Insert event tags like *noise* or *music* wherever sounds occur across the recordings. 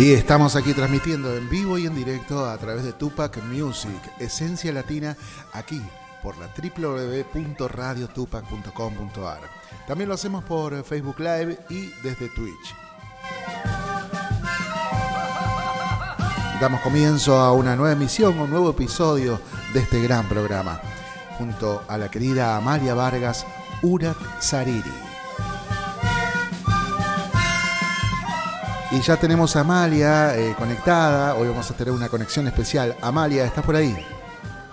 Y estamos aquí transmitiendo en vivo y en directo a través de Tupac Music, Esencia Latina, aquí por la www.radiotupac.com.ar. También lo hacemos por Facebook Live y desde Twitch. Damos comienzo a una nueva emisión, un nuevo episodio de este gran programa, junto a la querida Amalia Vargas Urat Sariri. Y ya tenemos a Amalia eh, conectada. Hoy vamos a tener una conexión especial. Amalia, ¿estás por ahí?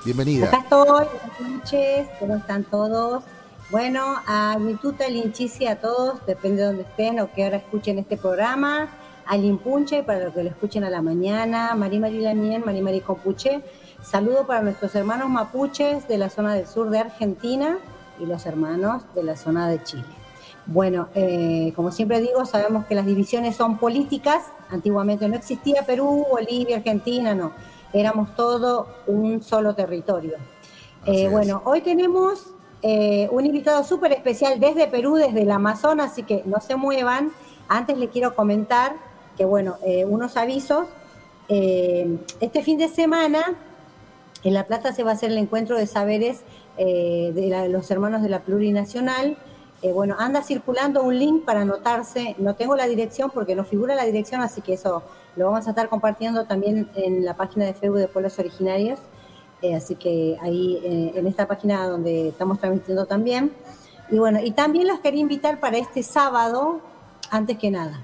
Bienvenida. Acá estoy. Buenas noches. ¿Cómo están todos? Bueno, a Mituta Linchisi a todos, depende de dónde estén o qué hora escuchen este programa. Al Impunche, para los que lo escuchen a la mañana. Mari Mari Lanien, Mari Mari Compuche. Saludo para nuestros hermanos mapuches de la zona del sur de Argentina y los hermanos de la zona de Chile. Bueno, eh, como siempre digo, sabemos que las divisiones son políticas. Antiguamente no existía Perú, Bolivia, Argentina, no. Éramos todo un solo territorio. Eh, bueno, hoy tenemos eh, un invitado súper especial desde Perú, desde el Amazonas, así que no se muevan. Antes le quiero comentar que, bueno, unos avisos. este fin de semana en La Plata se va a hacer el encuentro de saberes de los hermanos de la plurinacional eh, bueno, anda circulando un link para anotarse. No tengo la dirección porque no figura la dirección, así que eso lo vamos a estar compartiendo también en la página de Facebook de Pueblos Originarios. Eh, así que ahí eh, en esta página donde estamos transmitiendo también. Y bueno, y también los quería invitar para este sábado, antes que nada.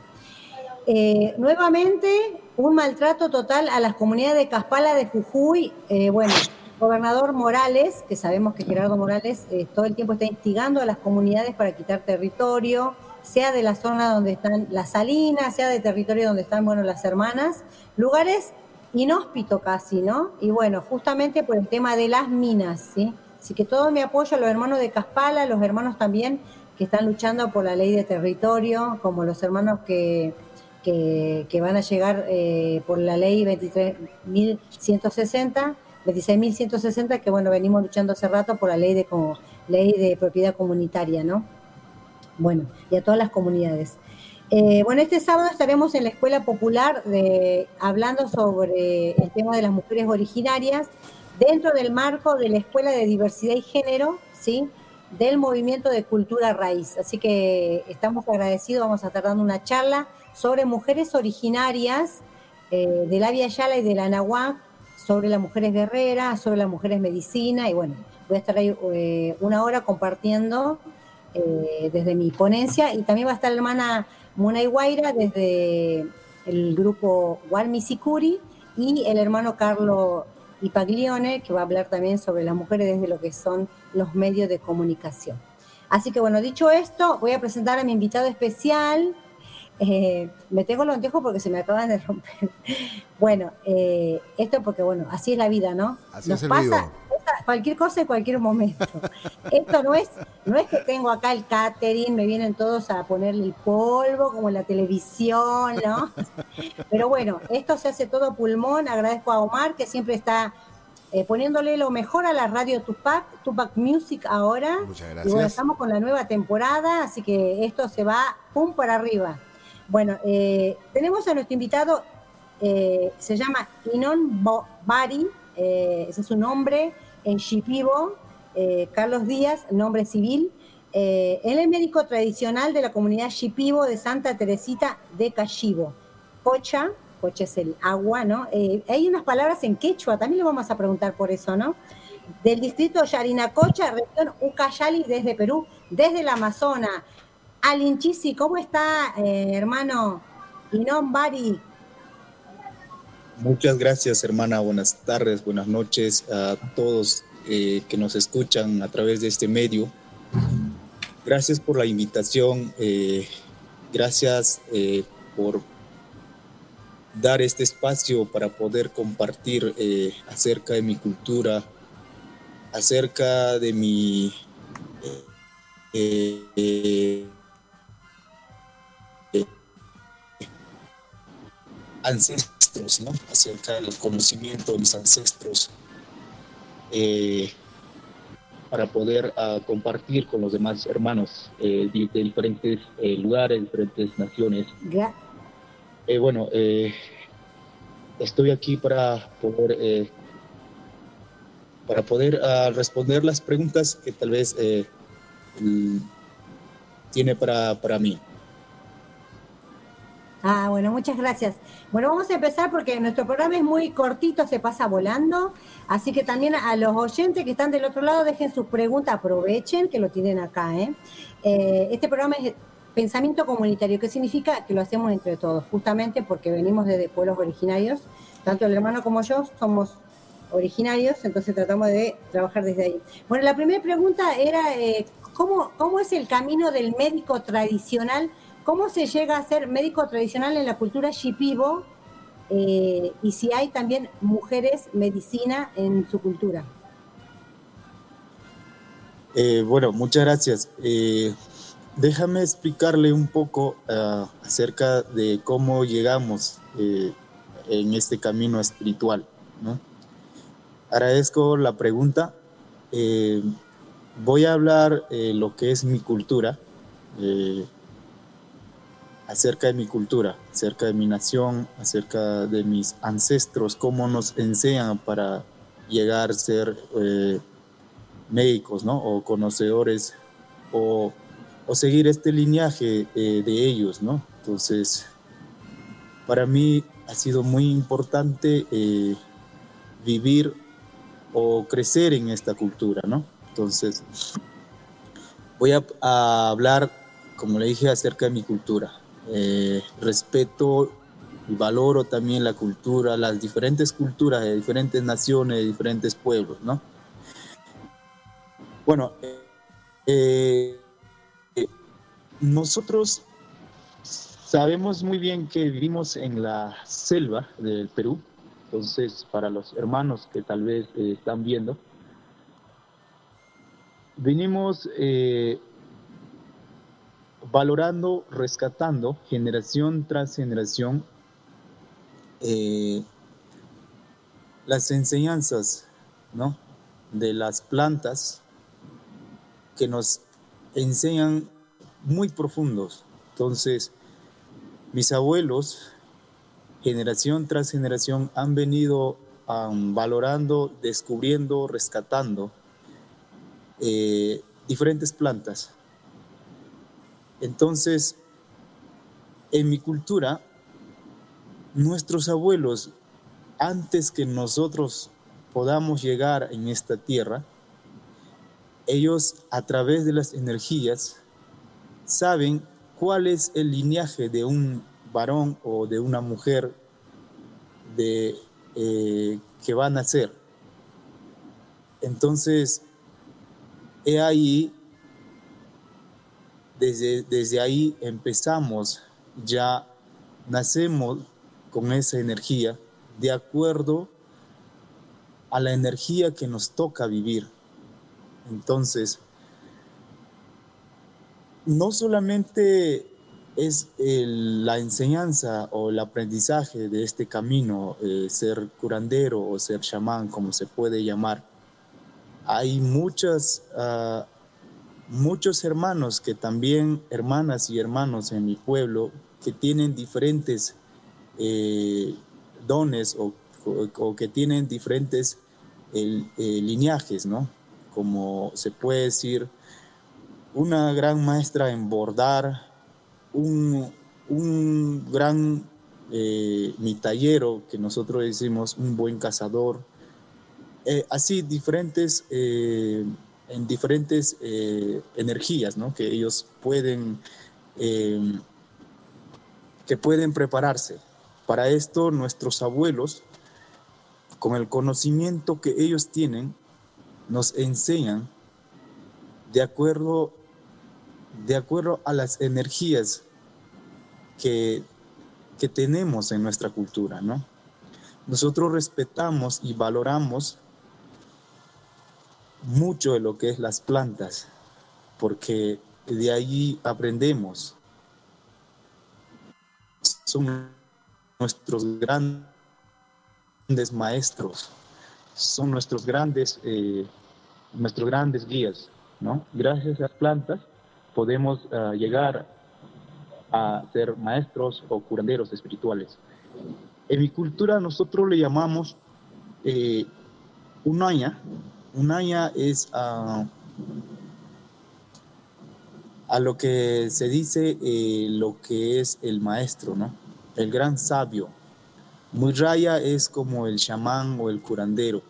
nuevamente, un maltrato total a las comunidades de Caspala de Jujuy. bueno, gobernador Morales, que sabemos que Gerardo Morales eh, todo el tiempo está instigando a las comunidades para quitar territorio, sea de la zona donde están las salinas, sea de territorio donde están, bueno, las hermanas, lugares inhóspitos casi, ¿no? Y bueno, justamente por el tema de las minas, ¿sí? Así que todo mi apoyo a los hermanos de Caspala, los hermanos también que están luchando por la ley de territorio, como los hermanos que, que, van a llegar eh, por la ley 23.160 26.160, que bueno, venimos luchando hace rato por la ley de, ley de propiedad comunitaria, ¿no? Bueno, y a todas las comunidades. Eh, bueno, este sábado estaremos en la Escuela Popular de, hablando sobre el tema de las mujeres originarias dentro del marco de la Escuela de Diversidad y Género, ¿sí? Del movimiento de cultura raíz. Así que estamos agradecidos, vamos a estar dando una charla sobre mujeres originarias eh, de la Via Yala y de la Nahuac, sobre las mujeres guerreras, sobre las mujeres medicina, y bueno, voy a estar ahí eh, una hora compartiendo eh, desde mi ponencia, y también va a estar la hermana Muna Guaira desde el grupo Walmisicuri y el hermano Carlo Ipaglione, que va a hablar también sobre las mujeres desde lo que son los medios de comunicación. Así que bueno, dicho esto, voy a presentar a mi invitado especial, eh, me tengo los anteojos porque se me acaban de romper. *laughs* bueno, eh, esto porque, bueno, así es la vida, ¿no? Así Nos pasa cualquier cosa en cualquier momento. *laughs* esto no es, no es que tengo acá el catering, me vienen todos a ponerle el polvo, como en la televisión, ¿no? *laughs* Pero bueno, esto se hace todo pulmón. Agradezco a Omar, que siempre está eh, poniéndole lo mejor a la radio Tupac, Tupac Music ahora. Muchas gracias. Y bueno, estamos con la nueva temporada, así que esto se va pum para arriba. Bueno, eh, tenemos a nuestro invitado, eh, se llama Inon Bari, eh, ese es su nombre, en Shipibo, Carlos Díaz, nombre civil. él es médico tradicional de la comunidad Shipibo de Santa Teresita de Cachibo. Cocha, cocha es el agua, ¿no? hay unas palabras en quechua, también le vamos a preguntar por eso, ¿no? Del distrito Yarinacocha, región Ucayali, desde Perú, desde el Amazonas. Alinchisi, ¿cómo está, eh, hermano? Inon Bari. Muchas gracias, hermana. Buenas tardes, buenas noches a todos eh, que nos escuchan a través de este medio. Gracias por la invitación. Eh, gracias por dar este espacio para poder compartir acerca de mi cultura, acerca de mi ancestros, ¿no? acerca del conocimiento de mis ancestros, eh, para poder ah, compartir con los demás hermanos eh, de, diferentes eh, lugares, diferentes naciones. eh, bueno, estoy aquí para poder, para poder ah, responder las preguntas que tal vez tiene para, para mí. Ah, bueno, muchas gracias. Bueno, vamos a empezar porque nuestro programa es muy cortito, se pasa volando, así que también a los oyentes que están del otro lado dejen sus preguntas, aprovechen que lo tienen acá. ¿eh? Eh, este programa es pensamiento comunitario, que significa que lo hacemos entre todos, justamente porque venimos desde pueblos originarios, tanto el hermano como yo somos originarios, entonces tratamos de trabajar desde ahí. Bueno, la primera pregunta era, eh, ¿cómo, ¿cómo es el camino del médico tradicional? ¿Cómo se llega a ser médico tradicional en la cultura shipibo? Eh, y si hay también mujeres medicina en su cultura. Eh, bueno, muchas gracias. Eh, déjame explicarle un poco acerca de cómo llegamos en este camino espiritual. Agradezco la pregunta. voy a hablar lo que es mi cultura acerca de mi cultura, acerca de mi nación, acerca de mis ancestros, cómo nos enseñan para llegar a ser eh, médicos, ¿no? O conocedores, o, seguir este linaje eh, de ellos, ¿no? Entonces, para mí ha sido muy importante eh, vivir o crecer en esta cultura, ¿no? Entonces, voy a hablar, como le dije, acerca de mi cultura eh, respeto y valoro también la cultura, las diferentes culturas de diferentes naciones, de diferentes pueblos, ¿no? Bueno, eh, eh, nosotros sabemos muy bien que vivimos en la selva del Perú, entonces para los hermanos que tal vez están viendo, venimos valorando, rescatando generación tras generación eh, las enseñanzas ¿no? de las plantas que nos enseñan muy profundos. Entonces, mis abuelos, generación tras generación, han venido valorando, descubriendo, rescatando eh, diferentes plantas entonces, en mi cultura, nuestros abuelos, antes que nosotros podamos llegar en esta tierra, ellos a través de las energías saben cuál es el linaje de un varón o de una mujer de, eh, que va a nacer. Entonces, he ahí desde, ahí empezamos, ya nacemos con esa energía de acuerdo a la energía que nos toca vivir. Entonces, no solamente es la enseñanza o el aprendizaje de este camino, eh, ser curandero o ser chamán, como se puede llamar. Hay muchas ah, muchos hermanos que también, hermanas y hermanos en mi pueblo, que tienen diferentes eh, dones o, que tienen diferentes eh, lineajes, ¿no? Como se puede decir, una gran maestra en bordar, un, gran eh, mitallero, que nosotros decimos un buen cazador, así diferentes en diferentes eh, energías ¿no? que ellos pueden, eh, que pueden prepararse. Para esto nuestros abuelos, con el conocimiento que ellos tienen, nos enseñan de acuerdo, de acuerdo a las energías que, que tenemos en nuestra cultura. ¿no? Nosotros respetamos y valoramos mucho de lo que es las plantas, porque de allí aprendemos. Son nuestros grandes maestros, son nuestros grandes, eh, nuestros grandes guías, ¿no? Gracias a las plantas podemos ah, llegar a ser maestros o curanderos espirituales. En mi cultura nosotros le llamamos eh, unaya. Unaya es a, lo que se dice eh, lo que es el maestro, ¿no? El gran sabio. Muyraya es como el chamán o el curandero.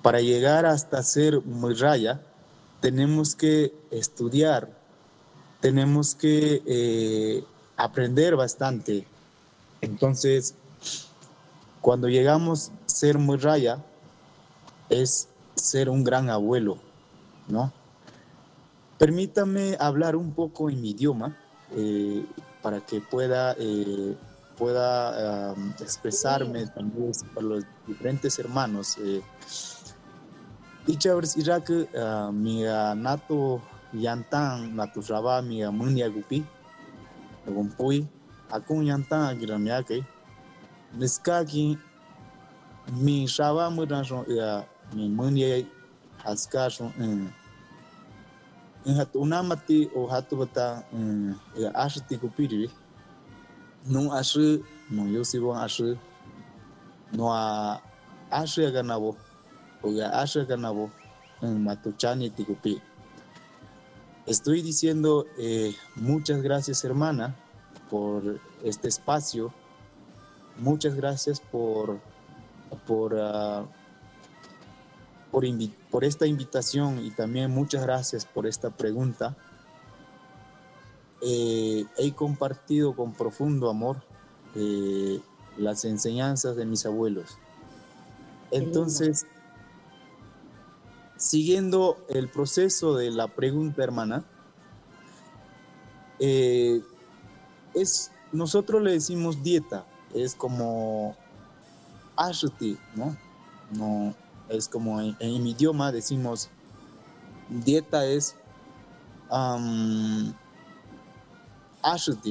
Para llegar hasta ser Muyraya, tenemos que estudiar, tenemos que eh, aprender bastante. Entonces, cuando llegamos a ser muy raya, es ser un gran abuelo, ¿no? Permítame hablar un poco en mi idioma eh, para que pueda, eh, pueda expresarme también para los diferentes hermanos. Dicha Irak, mi nato yantang natu raba mi munya gupi, gumpui, akun yantang agira mi ake, miskaki mi raba muran son ya mi munya aska son en en hatu unamati o hatu bata ya ashti gupiri, nu ashi nu yosibon ashi no a ashi aganabo o ya ashi aganabo en matuchani tikupi. Estoy diciendo eh, muchas gracias hermana por este espacio, muchas gracias por, por, uh, por, por, esta invitación y también muchas gracias por esta pregunta. Eh, he compartido con profundo amor eh, las enseñanzas de mis abuelos. Entonces, siguiendo el proceso de la pregunta, hermana, eh, es, nosotros le decimos dieta, es como ashti, ¿no? No, es como en, mi idioma decimos dieta es um,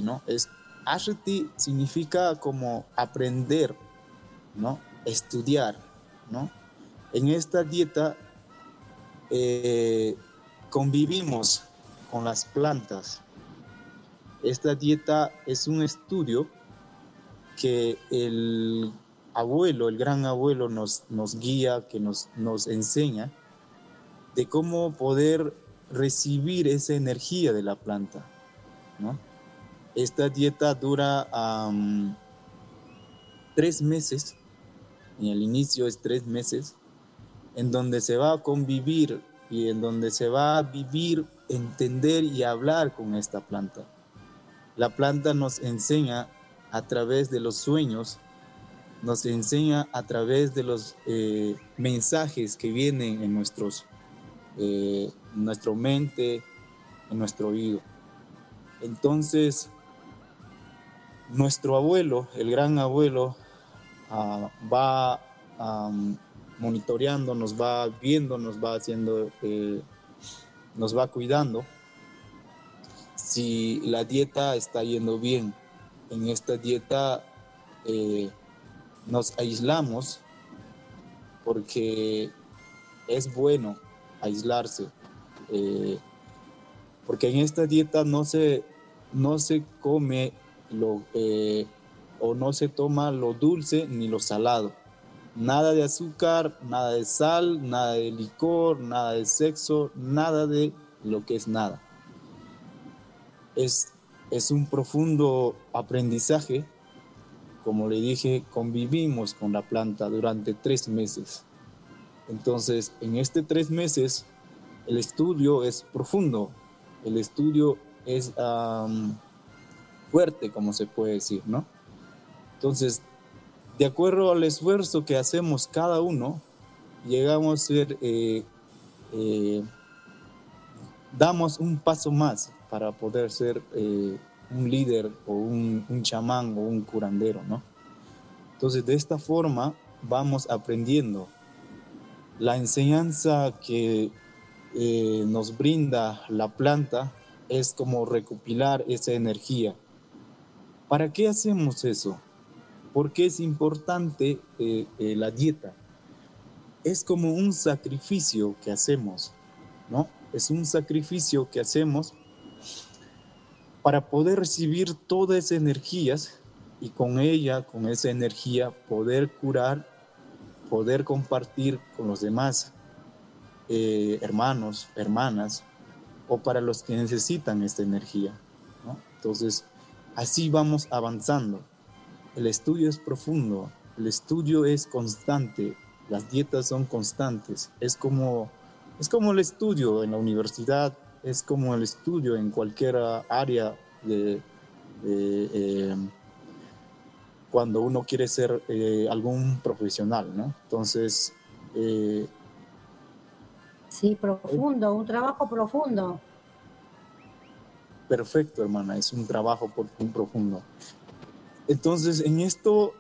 ¿no? Es ashti significa como aprender, ¿no? Estudiar, ¿no? En esta dieta eh, convivimos con las plantas. Esta dieta es un estudio que el abuelo, el gran abuelo nos, nos guía, que nos, nos enseña de cómo poder recibir esa energía de la planta. Esta dieta dura tres meses, y el inicio es tres meses, en donde se va a convivir y en donde se va a vivir, entender y hablar con esta planta. La planta nos enseña a través de los sueños, nos enseña a través de los eh, mensajes que vienen en nuestros, eh, nuestra mente, en nuestro oído. Entonces, nuestro abuelo, el gran abuelo, ah, va monitoreando, nos va viendo, nos va haciendo, eh, nos va cuidando. Si la dieta está yendo bien, en esta dieta nos aislamos porque es bueno aislarse, eh, porque en esta dieta no se, no se come lo, o no se toma lo dulce ni lo salado Nada de azúcar, nada de sal, nada de licor, nada de sexo, nada de lo que es nada. Es, es un profundo aprendizaje. Como le dije, convivimos con la planta durante tres meses. Entonces, en este tres meses, el estudio es profundo, el estudio es fuerte, como se puede decir, ¿no? Entonces, de acuerdo al esfuerzo que hacemos cada uno, llegamos a ser, eh, eh, damos un paso más para poder ser eh, un líder o un, un, chamán o un curandero, ¿no? Entonces, de esta forma vamos aprendiendo. La enseñanza que nos brinda la planta es como recopilar esa energía. ¿Para qué hacemos eso? ¿Por qué es importante eh, eh, la dieta? Es como un sacrificio que hacemos, ¿no? Es un sacrificio que hacemos para poder recibir todas esas energías y con ella, con esa energía, poder curar, poder compartir con los demás eh, hermanos, hermanas, o para los que necesitan esta energía. Entonces, así vamos avanzando. El estudio es profundo, el estudio es constante, las dietas son constantes, es como, es como el estudio en la universidad, es como el estudio en cualquier área de, eh, cuando uno quiere ser eh, algún profesional, ¿no? Entonces... Eh, sí, profundo, un trabajo profundo. Perfecto, hermana, es un trabajo muy profundo. Entonces, en esto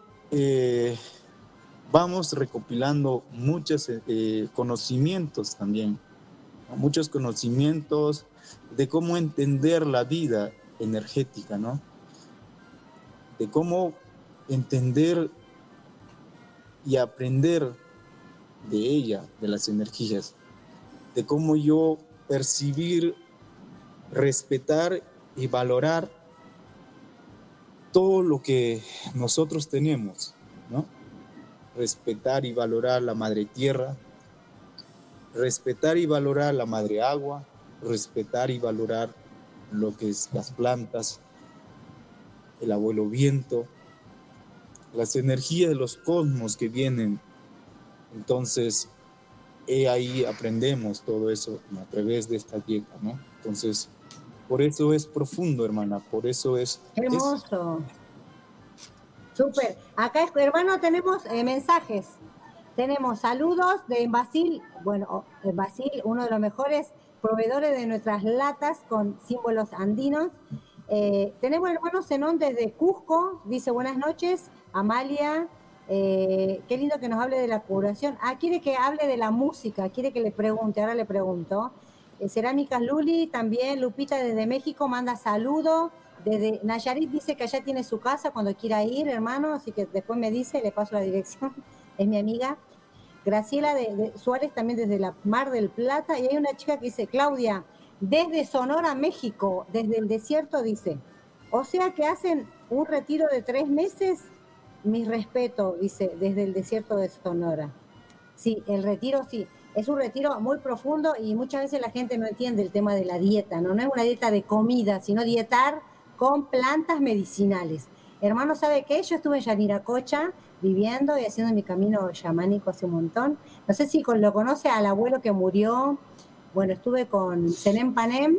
vamos recopilando muchos conocimientos también, muchos conocimientos de cómo entender la vida energética, ¿no? De cómo entender y aprender de ella, de las energías, de cómo yo percibir, respetar y valorar todo lo que nosotros tenemos, ¿no? Respetar y valorar la madre tierra, respetar y valorar la madre agua, respetar y valorar lo que es las plantas, el abuelo viento, las energías de los cosmos que vienen. Entonces, ahí aprendemos todo eso a través de esta dieta, ¿no? Entonces, por eso es profundo, hermana, por eso es... Hermoso. Súper. Acá, hermano, tenemos eh, mensajes. Tenemos saludos de Basil, bueno, Basil, uno de los mejores proveedores de nuestras latas con símbolos andinos. Eh, tenemos el hermano Zenón desde Cusco, dice buenas noches, Amalia, eh, qué lindo que nos hable de la curación. Ah, quiere que hable de la música, quiere que le pregunte, ahora le pregunto. Eh, Cerámicas Luli, también Lupita desde México manda saludo. Desde Nayarit dice que allá tiene su casa cuando quiera ir, hermano, así que después me dice, le paso la dirección, *laughs* es mi amiga. Graciela de, Suárez también desde la Mar del Plata. Y hay una chica que dice, Claudia, desde Sonora, México, desde el desierto, dice. O sea que hacen un retiro de tres meses. Mi respeto, dice, desde el desierto de Sonora. Sí, el retiro sí. Es un retiro muy profundo y muchas veces la gente no entiende el tema de la dieta, ¿no? No es una dieta de comida, sino dietar con plantas medicinales. Hermano, ¿sabe qué? Yo estuve en Yaniracocha viviendo y haciendo mi camino chamánico hace un montón. No sé si lo conoce al abuelo que murió. Bueno, estuve con Senem Panem,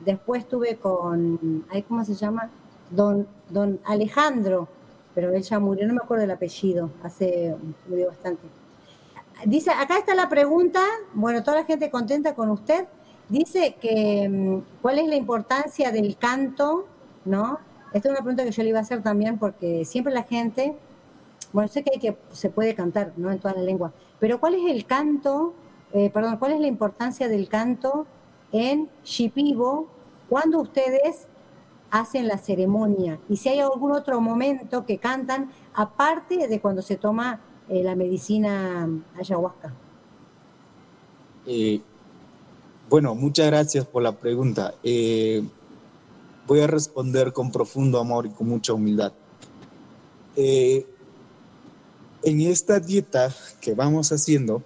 después estuve con, ¿cómo se llama? Don, don Alejandro, pero él ya murió, no me acuerdo del apellido, hace, murió bastante. Dice, acá está la pregunta, bueno, toda la gente contenta con usted. Dice que, mm, ¿cuál es la importancia del canto, no? Esta es una pregunta que yo le iba a hacer también porque siempre la gente bueno, sé que, hay que se puede cantar, ¿no? En toda la lengua. Pero ¿cuál es el canto, eh, perdón, cuál es la importancia del canto en Shipibo cuando ustedes hacen la ceremonia? Y si hay algún otro momento que cantan, aparte de cuando se toma eh, la medicina ayahuasca. Eh, bueno, muchas gracias por la pregunta. voy a responder con profundo amor y con mucha humildad. Eh, en esta dieta que vamos haciendo,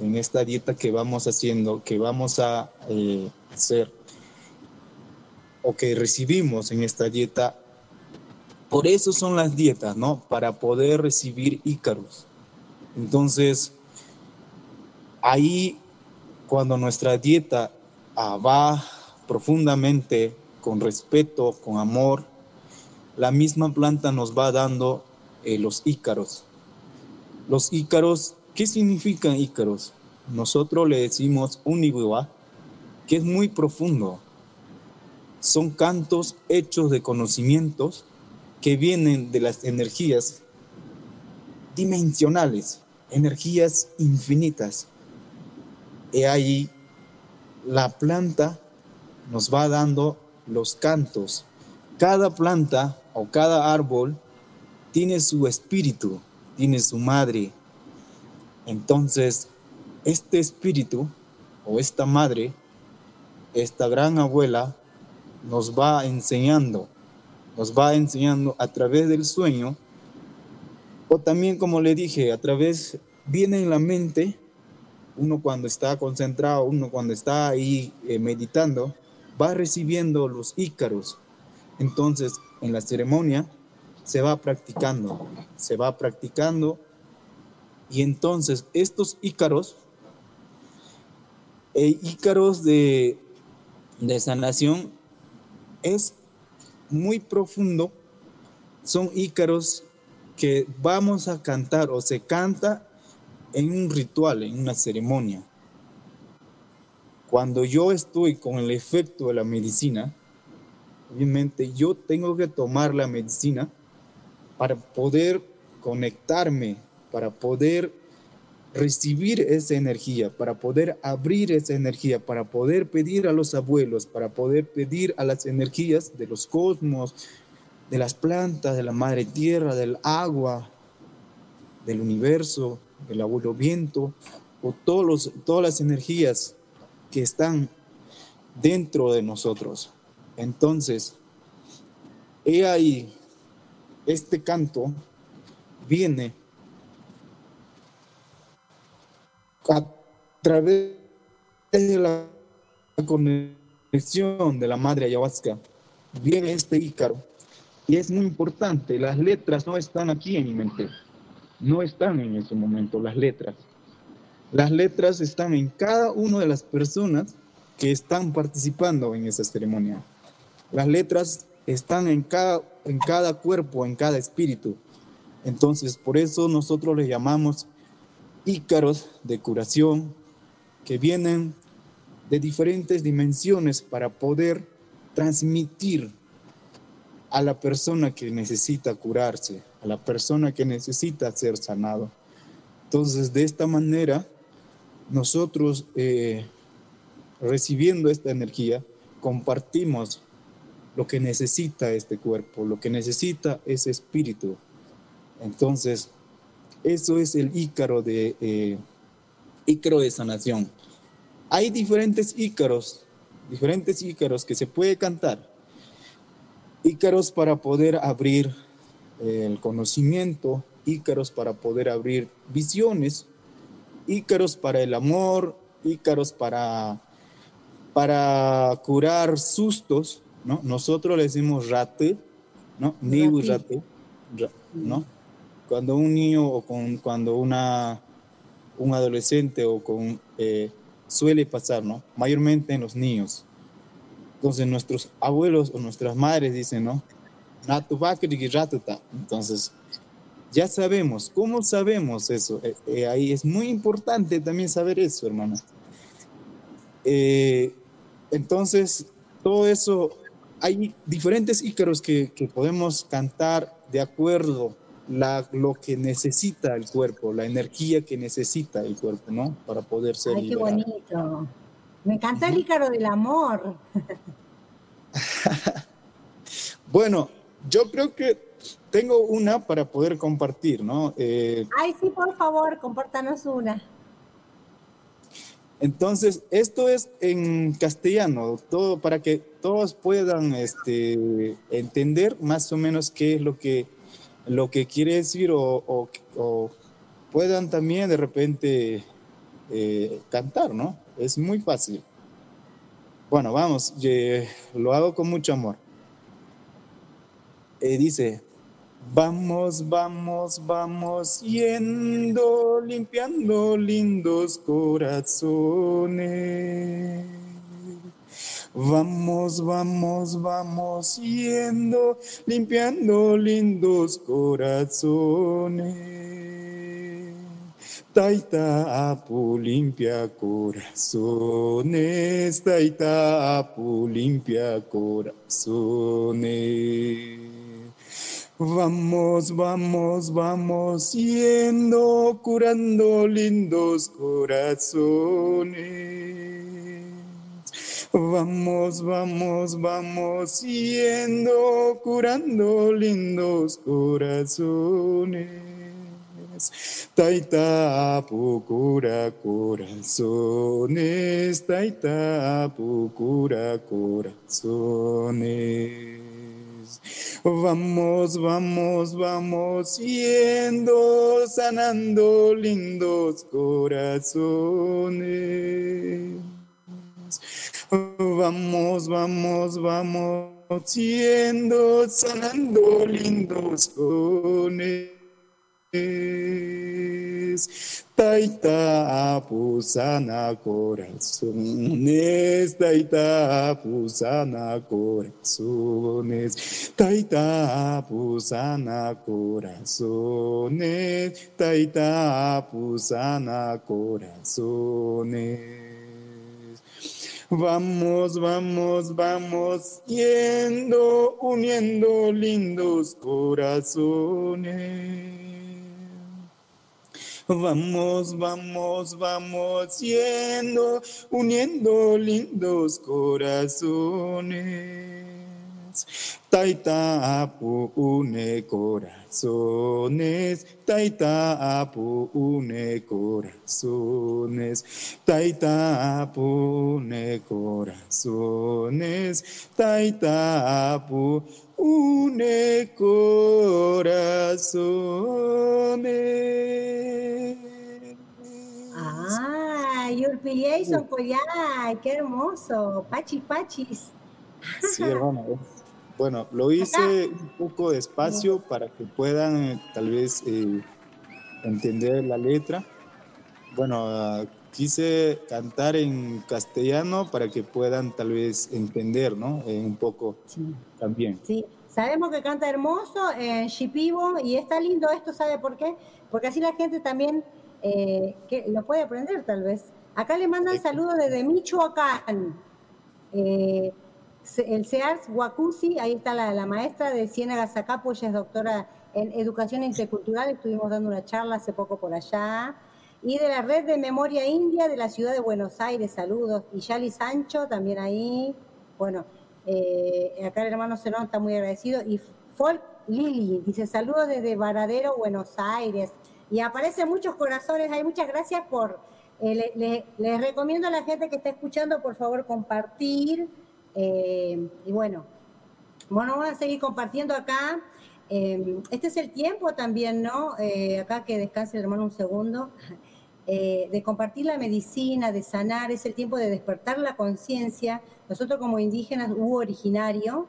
en esta dieta que vamos haciendo, que vamos a eh, hacer o que recibimos en esta dieta, por eso son las dietas, ¿no? Para poder recibir ícaros. Entonces, ahí cuando nuestra dieta va profundamente con respeto, con amor, la misma planta nos va dando eh, los ícaros. Los ícaros, ¿qué significan ícaros? Nosotros le decimos unigua, que es muy profundo. Son cantos hechos de conocimientos que vienen de las energías dimensionales, energías infinitas. Y ahí la planta nos va dando los cantos. Cada planta o cada árbol tiene su espíritu, tiene su madre. Entonces, este espíritu o esta madre, esta gran abuela, nos va enseñando, nos va enseñando a través del sueño, o también como le dije, a través, viene en la mente, uno cuando está concentrado, uno cuando está ahí eh, meditando, va recibiendo los ícaros. Entonces, en la ceremonia se va practicando, se va practicando, y entonces estos ícaros, eh, ícaros de, de sanación, es muy profundo, son ícaros que vamos a cantar o se canta en un ritual, en una ceremonia. Cuando yo estoy con el efecto de la medicina, obviamente yo tengo que tomar la medicina para poder conectarme, para poder recibir esa energía, para poder abrir esa energía, para poder pedir a los abuelos, para poder pedir a las energías de los cosmos, de las plantas, de la madre tierra, del agua, del universo, del abuelo viento, o todos los, todas las energías que están dentro de nosotros. Entonces, he ahí, este canto viene a través de la conexión de la madre ayahuasca, viene este ícaro. Y es muy importante, las letras no están aquí en mi mente, no están en ese momento las letras. Las letras están en cada una de las personas que están participando en esa ceremonia. Las letras están en cada, en cada cuerpo, en cada espíritu. Entonces, por eso nosotros les llamamos ícaros de curación que vienen de diferentes dimensiones para poder transmitir a la persona que necesita curarse, a la persona que necesita ser sanado. Entonces, de esta manera, nosotros eh, recibiendo esta energía, compartimos lo que necesita este cuerpo, lo que necesita ese espíritu. Entonces, eso es el ícaro de, eh, ícaro de sanación. Hay diferentes ícaros, diferentes ícaros que se puede cantar. Ícaros para poder abrir el conocimiento, ícaros para poder abrir visiones, ícaros para el amor, ícaros para, para curar sustos, ¿no? Nosotros le decimos rate, ¿no? Ni rate, ¿no? cuando un niño o con, cuando una, un adolescente o con, eh, suele pasar, ¿no? Mayormente en los niños. Entonces nuestros abuelos o nuestras madres dicen, ¿no? Entonces, ya sabemos, ¿cómo sabemos eso? Eh, eh, ahí es muy importante también saber eso, hermano. entonces, todo eso, hay diferentes ícaros que, que podemos cantar de acuerdo lo que necesita el cuerpo, la energía que necesita el cuerpo, ¿no? Para poder ser Ay, qué bonito. Me encanta el ícaro del amor. *laughs* bueno, yo creo que tengo una para poder compartir, ¿no? Eh, Ay, sí, por favor, compártanos una. Entonces, esto es en castellano, todo para que todos puedan este, entender más o menos qué es lo que lo que quiere decir o, puedan también de repente eh, cantar, ¿no? Es muy fácil. Bueno, vamos, lo hago con mucho amor. Eh, dice, vamos, vamos, vamos yendo, limpiando lindos corazones Vamos, vamos, vamos yendo, limpiando lindos corazones. Taita apu limpia corazones, taita apu limpia corazones. Vamos, vamos, vamos yendo, curando lindos corazones. Vamos, vamos, vamos yendo, curando lindos corazones. Taita cura corazones, taita cura corazones. Vamos, vamos, vamos yendo, sanando lindos corazones. Vamos, vamos, vamos yendo, sanando lindos corazones. Taita pusana corazones, taita pusana corazones, taita pusana corazones, taita pusana corazones. Vamos, vamos, vamos, yendo, uniendo lindos corazones. Vamos, vamos, vamos yendo, uniendo lindos corazones. Taita apu une corazones, taita apu une corazones, taita apu une corazones, taita apu une corazones. ¡Ay, Urpillay son Collay! ¡Qué hermoso! Pachis, pachis. Sí, hermano. Bueno, lo hice un poco despacio para que puedan eh, tal vez eh, entender la letra. Bueno, uh, quise cantar en castellano para que puedan tal vez entender, ¿no? Eh, un poco Sí. también. Sí, sabemos que canta hermoso en Shipibo y está lindo esto, ¿sabe por qué? Porque así la gente también eh, que lo puede aprender tal vez. Acá le mandan saludos desde Michoacán. El SEARS Wakusi, ahí está la, maestra de Ciénaga Zacapo, ella es doctora en Educación Intercultural, estuvimos dando una charla hace poco por allá. Y de la Red de Memoria India de la Ciudad de Buenos Aires, saludos. Y Yali Sancho también ahí. Bueno, eh, acá el hermano Zenón está muy agradecido. Y Folk Lili dice saludos desde Varadero, Buenos Aires. Y aparecen muchos corazones. Hay muchas gracias por. eh, le- le- les recomiendo a la gente que está escuchando, por favor, compartir. Eh, y bueno, bueno, vamos a seguir compartiendo acá. Eh, este es el tiempo también, ¿no? Eh, acá que descanse el hermano un segundo. De compartir la medicina, de sanar, es el tiempo de despertar la conciencia. Nosotros como indígenas u originarios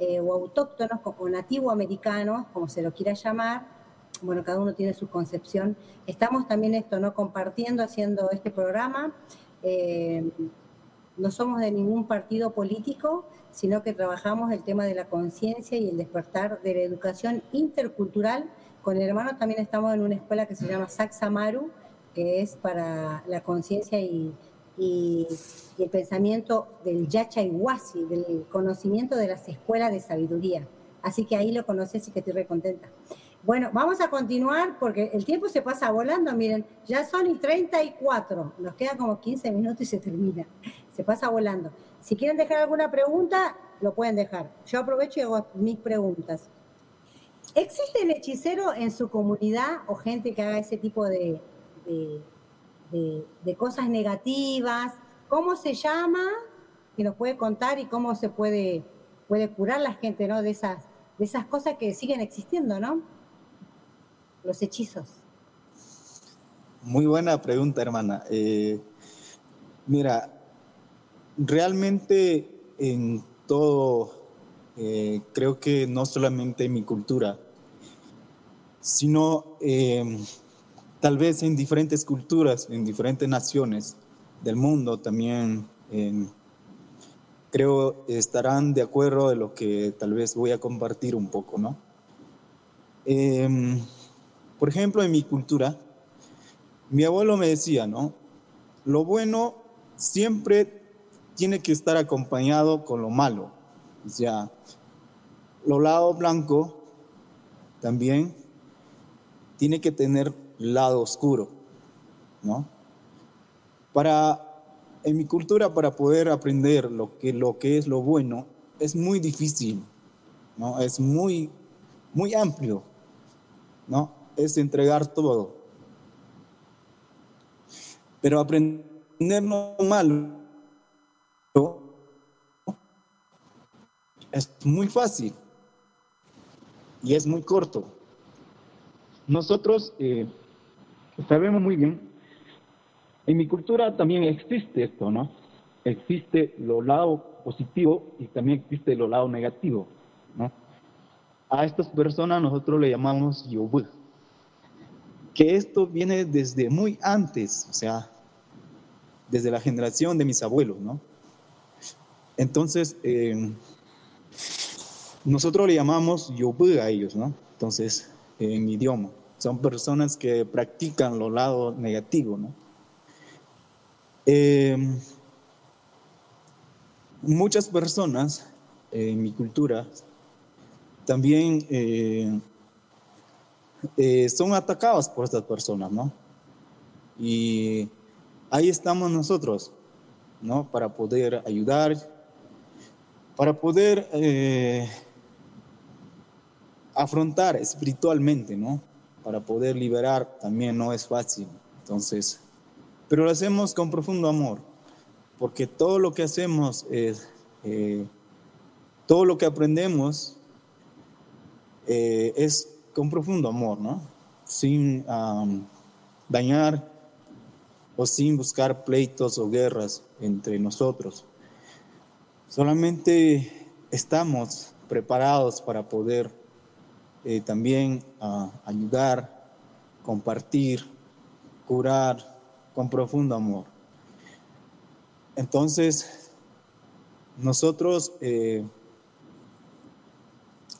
o autóctonos o nativo americanos, como se lo quiera llamar, bueno, cada uno tiene su concepción. Estamos también esto, ¿no? Compartiendo, haciendo este programa. No somos de ningún partido político, sino que trabajamos el tema de la conciencia y el despertar de la educación intercultural. Con el hermano también estamos en una escuela que se llama Saxamaru, que es para la conciencia y, y- y el pensamiento del Yachayhuasi, del conocimiento de las escuelas de sabiduría. Así que ahí lo conoces y que estoy re contenta. Bueno, vamos a continuar porque el tiempo se pasa volando, miren, ya son y 34, nos quedan como 15 minutos y se termina, se pasa volando. Si quieren dejar alguna pregunta, lo pueden dejar. Yo aprovecho y hago mis preguntas. ¿Existen hechiceros en su comunidad o gente que haga ese tipo de, de, de- de cosas negativas? ¿Cómo se llama? Que nos puede contar y cómo se puede, puede curar la gente, ¿no? De esas, de esas cosas que siguen existiendo, ¿no? Los hechizos. Muy buena pregunta, hermana. Eh, mira, realmente en todo, eh, creo que no solamente en mi cultura, sino eh, tal vez en diferentes culturas, en diferentes naciones del mundo también, eh, creo estarán de acuerdo de lo que tal vez voy a compartir un poco, ¿no? Em, por ejemplo, en mi cultura, mi abuelo me decía, ¿no? Lo bueno siempre tiene que estar acompañado con lo malo. O sea, lo lado blanco también tiene que tener lado oscuro, ¿no? Para, en mi cultura, para poder aprender lo que, lo que es lo bueno, es muy difícil, ¿no? Es muy, muy amplio, ¿no? Es entregar todo. Pero aprender no malo es muy fácil y es muy corto. Nosotros eh, sabemos muy bien, en mi cultura también existe esto, ¿no? Existe lo lado positivo y también existe lo lado negativo. A estas personas nosotros le llamamos yobu, que esto viene desde muy antes, o sea, desde la generación de mis abuelos, ¿no? Entonces, eh, nosotros le llamamos yobu a ellos, ¿no? Entonces, en idioma. Son personas que practican lo lado negativo, ¿no? Em, muchas personas en mi cultura también eh, eh, son atacadas por estas personas, ¿no? Y ahí estamos nosotros, ¿no? Para poder ayudar, para poder eh, afrontar espiritualmente, ¿no? Para poder liberar también no es fácil. Entonces, pero lo hacemos con profundo amor, porque todo lo que hacemos es, eh, todo lo que aprendemos eh, es con profundo amor, ¿no? Sin dañar o sin buscar pleitos o guerras entre nosotros. Solamente estamos preparados para poder eh, también a ayudar, compartir, curar con profundo amor. Entonces, nosotros eh,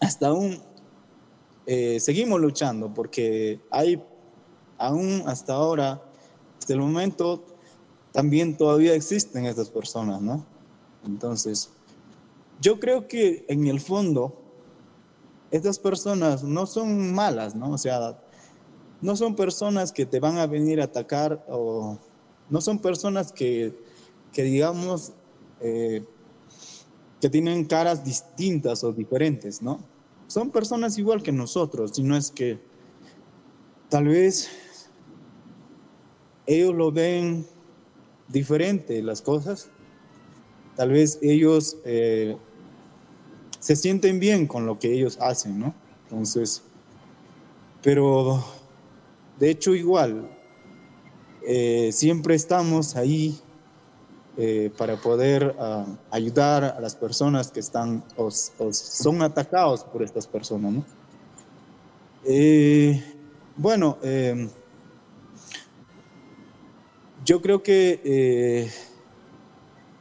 hasta aún eh, seguimos luchando porque hay aún hasta ahora, hasta el momento, también todavía existen estas personas, ¿no? Entonces, yo creo que en el fondo estas personas no son malas, ¿no? O sea, no son personas que te van a venir a atacar o no son personas que, digamos, eh, que tienen caras distintas o diferentes, ¿no? Son personas igual que nosotros, si no es que tal vez ellos lo ven diferente las cosas, tal vez ellos eh, se sienten bien con lo que ellos hacen, ¿no? Entonces, pero de hecho igual, eh, siempre estamos ahí eh, para poder ah, ayudar a las personas que están o, son atacados por estas personas, ¿no? Bueno, yo creo que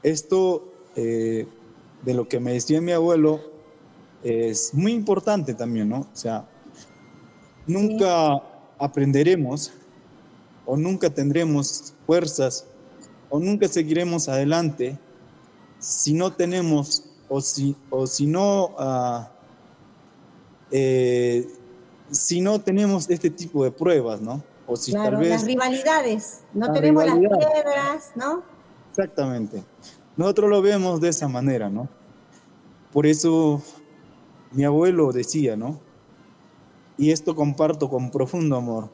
esto de lo que me decía mi abuelo es muy importante también, ¿no? O sea, nunca aprenderemos o nunca tendremos fuerzas o nunca seguiremos adelante si no tenemos o si, o si no ah, eh, si no tenemos este tipo de pruebas, ¿no? O si tal vez, las rivalidades, no tenemos las piedras, ¿no? Exactamente. Nosotros lo vemos de esa manera, ¿no? Por eso mi abuelo decía, ¿no? Y esto comparto con profundo amor.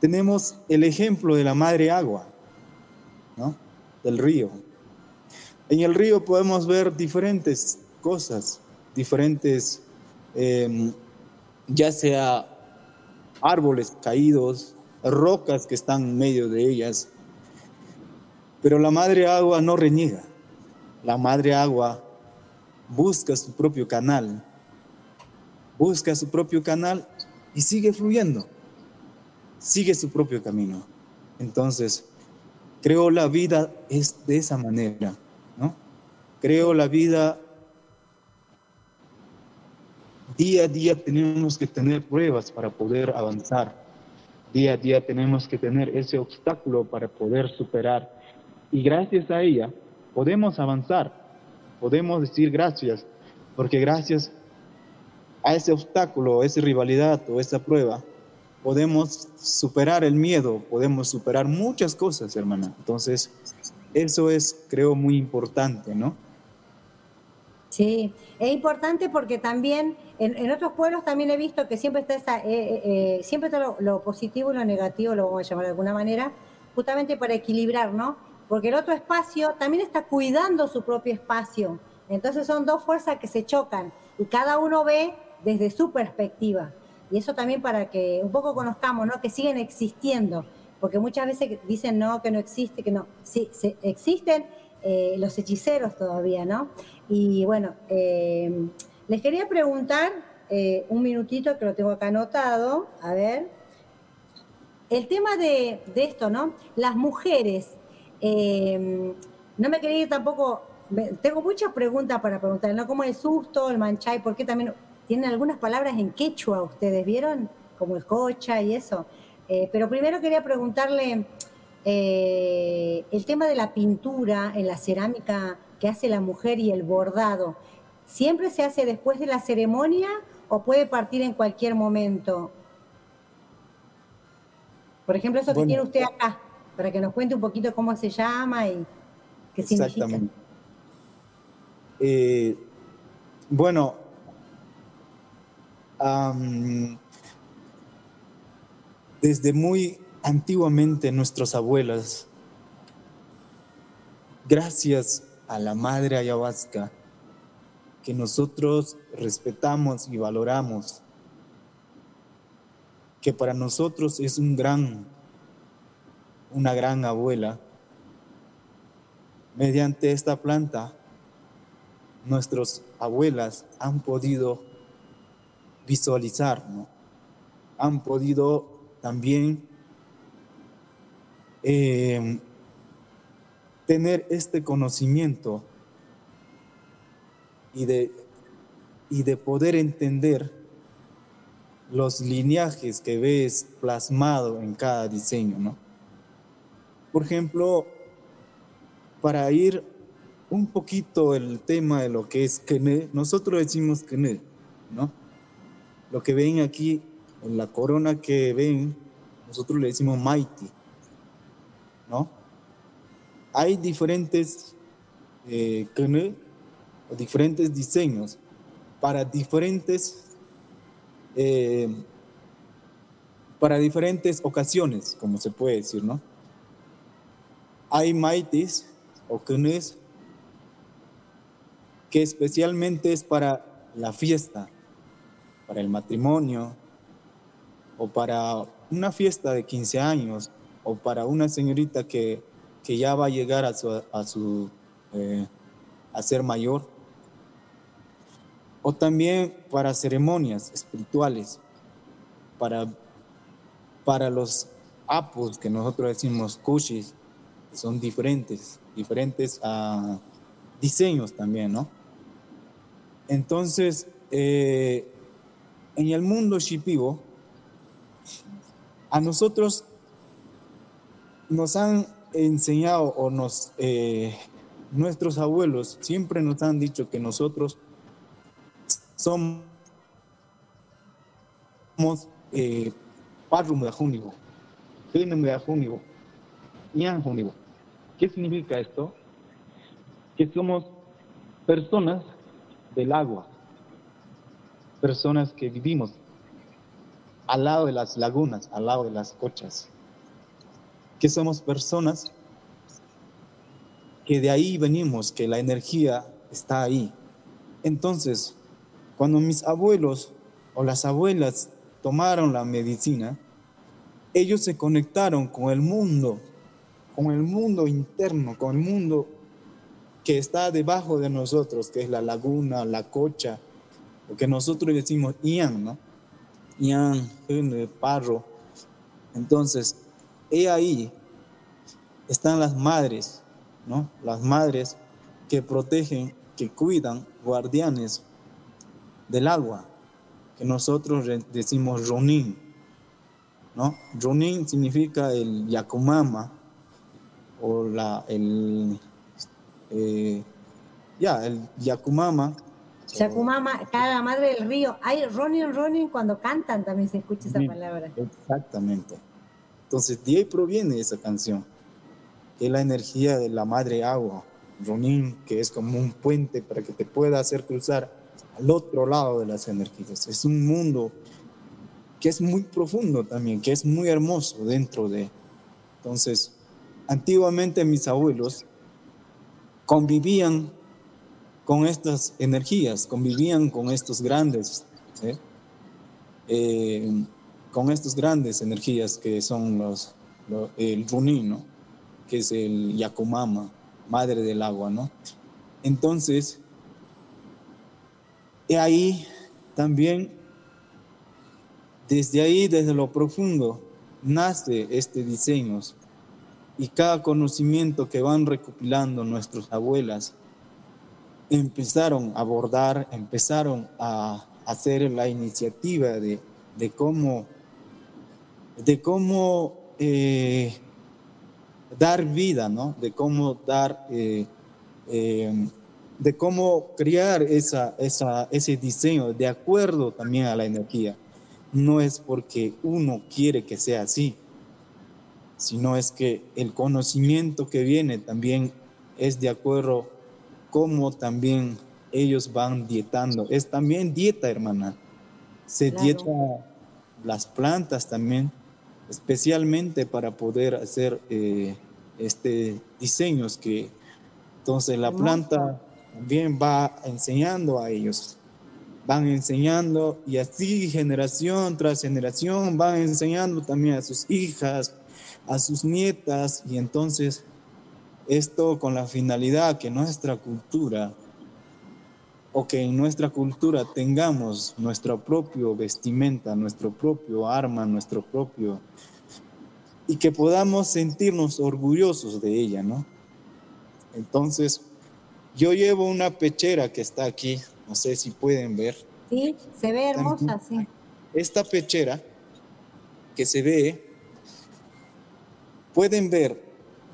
Tenemos el ejemplo de la madre agua, ¿no? Del río. En el río podemos ver diferentes cosas, diferentes, em, ya sea árboles caídos, rocas que están en medio de ellas. Pero la madre agua no reniega. La madre agua busca su propio canal, busca su propio canal y sigue fluyendo, sigue su propio camino. Entonces, creo la vida es de esa manera, ¿no? Creo la vida día a día tenemos que tener pruebas para poder avanzar. Día a día tenemos que tener ese obstáculo para poder superar. Y gracias a ella podemos avanzar podemos decir gracias, porque gracias a ese obstáculo, esa rivalidad o esa prueba, podemos superar el miedo, podemos superar muchas cosas, hermana. Entonces, eso es, creo, muy importante, ¿no? Sí, es importante porque también en, otros pueblos también he visto que siempre está eh, eh, eh, siempre está lo, positivo y lo negativo, lo vamos a llamar de alguna manera, justamente para equilibrar, ¿no? Porque el otro espacio también está cuidando su propio espacio. Entonces son dos fuerzas que se chocan y cada uno ve desde su perspectiva. Y eso también para que un poco conozcamos, ¿no? Que siguen existiendo, porque muchas veces dicen no, que no existe, que no, sí, existen los hechiceros todavía, ¿no? Y bueno, eh, les quería preguntar eh, un minutito que lo tengo acá anotado, a ver. El tema de, esto, ¿no? Las mujeres, eh, no me quería ir tampoco, tengo muchas preguntas para preguntar, ¿no? ¿Cómo el susto, el manchay? ¿Por qué también tienen algunas palabras en quechua ustedes, vieron? Como el cocha y eso. pero primero quería preguntarle el tema de la pintura en la cerámica que hace la mujer y el bordado, ¿siempre se hace después de la ceremonia o puede partir en cualquier momento? Por ejemplo, eso que tiene usted acá, para que nos cuente un poquito cómo se llama y qué significa. Exactamente. Eh, bueno, desde muy antiguamente nuestros abuelas, gracias a la madre ayahuasca que nosotros respetamos y valoramos, que para nosotros es un gran, una gran abuela. Mediante esta planta, nuestros abuelas han podido visualizar, han podido también eh, tener este conocimiento y de, y de poder entender los lineajes que ves plasmado en cada diseño, ¿no? Por ejemplo, para ir un poquito el tema de lo que es Kene, nosotros decimos Kene, ¿no? Lo que ven aquí, en la corona que ven, nosotros le decimos Mighty, ¿no? hay diferentes eh, o diferentes diseños para diferentes eh, para diferentes ocasiones, como se puede decir, ¿no? Hay maitis o knes que especialmente es para la fiesta, para el matrimonio, o para una fiesta de 15 años, o para una señorita que que ya va a llegar a su, a, su, eh, a ser mayor. O también para ceremonias espirituales, para, para los apos que nosotros decimos kushis, son diferentes, diferentes a diseños también, ¿no? Entonces, eh, en el mundo shipibo, a nosotros nos han enseñado o nos, eh, nuestros abuelos siempre nos han dicho que nosotros somos eh, ¿Qué significa esto? Que somos personas del agua, personas que vivimos al lado de las lagunas, al lado de las cochas que somos personas que de ahí venimos, que la energía está ahí. Entonces, cuando mis abuelos o las abuelas tomaron la medicina, ellos se conectaron con el mundo, con el mundo interno, con el mundo que está debajo de nosotros, que es la laguna, la cocha, lo que nosotros decimos Ian, ¿no? Ian, Parro. Entonces, He ahí están las madres, ¿no? Las madres que protegen, que cuidan, guardianes del agua, que nosotros decimos Ronin, ¿no? Ronin significa el Yakumama o la, el, eh, ya, el Yakumama. Yakumama, cada madre del río. Hay Ronin, Ronin cuando cantan también se escucha esa palabra. Exactamente. Entonces, de ahí proviene esa canción, que es la energía de la madre agua. Ronin, que es como un puente para que te pueda hacer cruzar al otro lado de las energías. Es un mundo que es muy profundo también, que es muy hermoso dentro de. Entonces, antiguamente mis abuelos convivían con estas energías, convivían con estos grandes, eh, con estas grandes energías que son los, el Runin, que es el Yakumama, madre del agua. Entonces, ahí también, desde ahí, desde lo profundo, nace este diseño y cada conocimiento que van recopilando nuestras abuelas empezaron a abordar, empezaron a hacer la iniciativa de, cómo, de cómo eh, dar vida, ¿no? De cómo dar, eh, eh, de cómo crear esa, esa, ese diseño de acuerdo también a la energía. No es porque uno quiere que sea así, sino es que el conocimiento que viene también es de acuerdo cómo también ellos van dietando. Es también dieta, hermana. Se dieta las plantas también, especialmente para poder hacer eh, este, diseños que entonces la planta también va enseñando a ellos. Van enseñando y así generación tras generación van enseñando también a sus hijas, a sus nietas y entonces esto con la finalidad que nuestra cultura o que en nuestra cultura tengamos nuestro propio vestimenta, nuestro propio arma, nuestro propio... y que podamos sentirnos orgullosos de ella, ¿no? Entonces, yo llevo una pechera que está aquí, no sé si pueden ver. Sí, se ve hermosa, sí. Esta pechera que se ve, pueden ver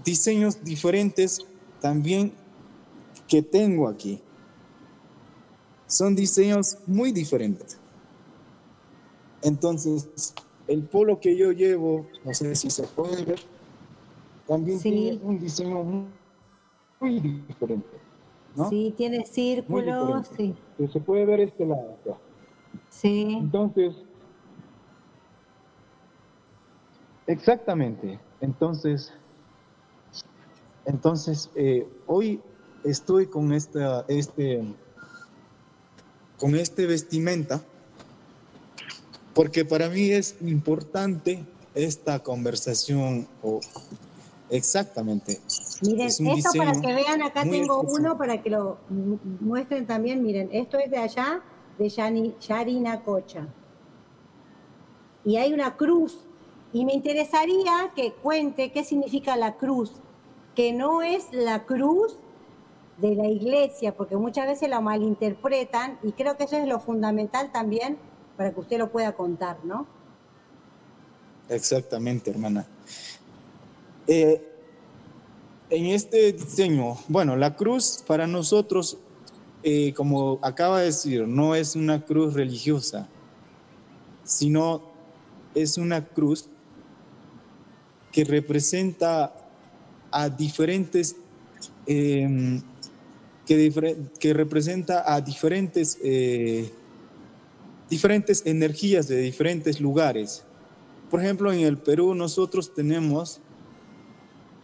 diseños diferentes también que tengo aquí. Son diseños muy diferentes. Entonces, el polo que yo llevo, no sé si se puede ver, también tiene un diseño muy, diferente. Sí, tiene círculos, sí. Se puede ver este lado acá. Sí. Entonces, exactamente. Entonces, entonces, eh, hoy estoy con esta, este, con este vestimenta, porque para mí es importante esta conversación o exactamente. Miren, esto para que vean, acá tengo uno para que lo muestren también. Miren, esto es de allá, de Yarina Cocha. Y hay una cruz. Y me interesaría que cuente qué significa la cruz que no es la cruz de la iglesia, porque muchas veces la malinterpretan y creo que eso es lo fundamental también para que usted lo pueda contar, ¿no? Exactamente, hermana. Eh, en este diseño, bueno, la cruz para nosotros, eh, como acaba de decir, no es una cruz religiosa, sino es una cruz que representa a diferentes, em, que, que, representa a diferentes, eh, diferentes energías de diferentes lugares. Por ejemplo, en el Perú nosotros tenemos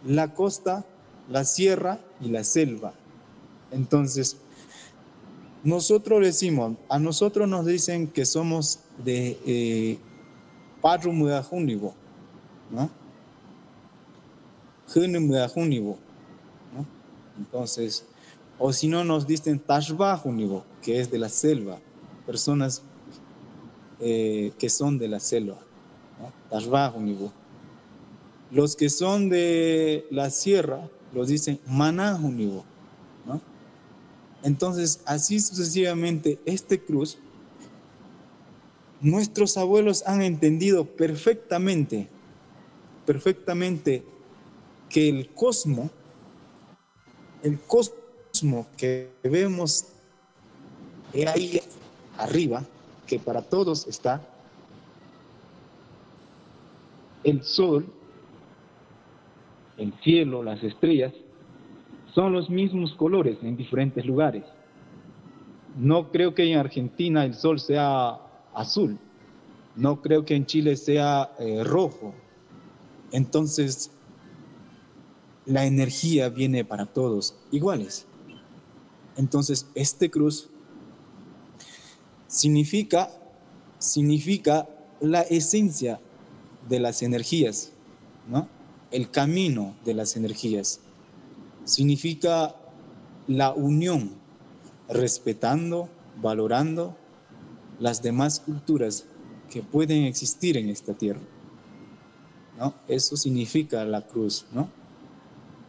la costa, la sierra y la selva. Entonces, nosotros decimos, a nosotros nos dicen que somos de eh, ¿no? Entonces, o si no nos dicen Tashbahunibo, que es de la selva, personas eh, que son de la selva, ¿no? Los que son de la sierra los dicen Manahunibo, ¿no? Entonces, así sucesivamente, este cruz, nuestros abuelos han entendido perfectamente, perfectamente que el cosmo, el cosmo que vemos ahí arriba, que para todos está, el sol, el cielo, las estrellas, son los mismos colores en diferentes lugares. No creo que en Argentina el sol sea azul, no creo que en Chile sea eh, rojo. Entonces, la energía viene para todos iguales. Entonces, este cruz significa, significa la esencia de las energías, ¿no? el camino de las energías. Significa la unión, respetando, valorando las demás culturas que pueden existir en esta tierra. ¿no? Eso significa la cruz, ¿no?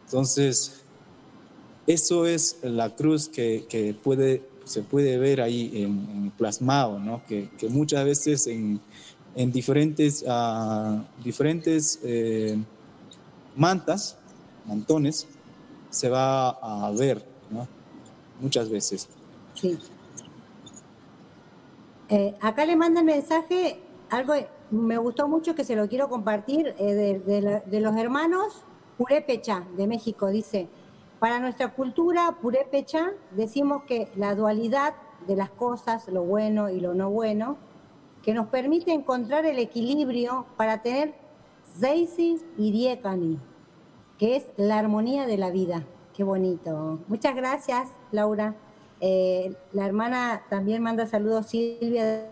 Entonces, eso es la cruz que, se puede ver ahí en, plasmado, ¿no? Que, muchas veces en, diferentes, uh, diferentes eh, mantas, mantones, se va a ver, ¿no? Muchas veces. Sí. Eh, acá le mandan mensaje, algo me gustó mucho que se lo quiero compartir, eh, de, los hermanos Purépecha de México. Dice, para nuestra cultura Purépecha decimos que la dualidad de las cosas, lo bueno y lo no bueno, que nos permite encontrar el equilibrio para tener Zeisi y Diekani, que es la armonía de la vida. Qué bonito. Muchas gracias, Laura. Eh, la hermana también manda saludos, Silvia,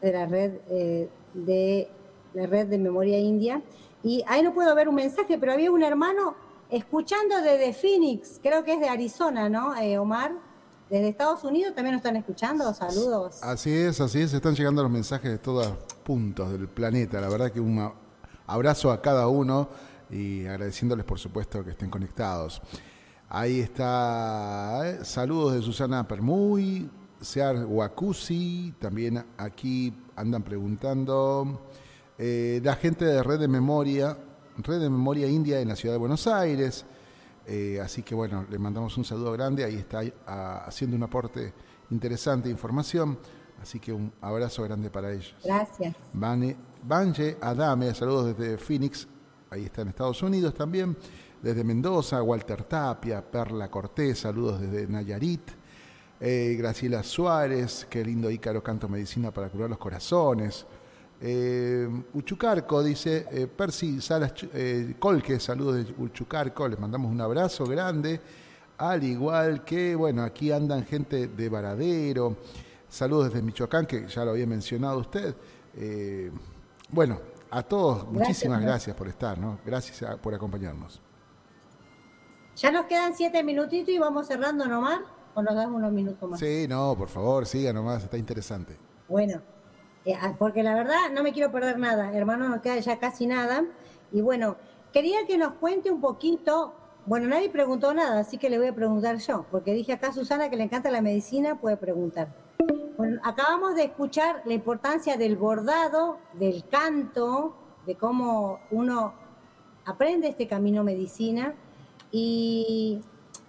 de la red eh, de la red de Memoria India. Y ahí no puedo ver un mensaje, pero había un hermano escuchando desde Phoenix, creo que es de Arizona, ¿no, eh, Omar? Desde Estados Unidos también nos están escuchando, saludos. Así es, así es, están llegando los mensajes de todos puntos del planeta. La verdad que un abrazo a cada uno y agradeciéndoles por supuesto que estén conectados. Ahí está, eh, saludos de Susana Permuy, Sear Wakusi, también aquí andan preguntando. Eh, la gente de Red de Memoria, Red de Memoria India en la ciudad de Buenos Aires. Eh, así que bueno, le mandamos un saludo grande, ahí está haciendo un aporte interesante de información. Así que un abrazo grande para ellos. Gracias. Banje Adame, saludos desde Phoenix, ahí está en Estados Unidos también. Desde Mendoza, Walter Tapia, Perla Cortés, saludos desde Nayarit. Eh, Graciela Suárez, qué lindo Ícaro canto medicina para curar los corazones. Eh, Uchucarco dice, eh, Percy Salas Colque, saludos de Uchucarco, les mandamos un abrazo grande. Al igual que, bueno, aquí andan gente de Varadero, saludos desde Michoacán, que ya lo había mencionado usted. bueno, a todos, muchísimas gracias por estar, ¿no? Gracias por acompañarnos. Ya nos quedan siete minutitos y vamos cerrando nomás, o nos damos unos minutos más. Sí, no, por favor, siga nomás, está interesante. Bueno, eh, porque la verdad no me quiero perder nada, hermano, no queda ya casi nada. Y bueno, quería que nos cuente un poquito, bueno, nadie preguntó nada, así que le voy a preguntar yo, porque dije acá a Susana que le encanta la medicina, puede preguntar. Bueno, acabamos de escuchar la importancia del bordado, del canto, de cómo uno aprende este camino medicina y,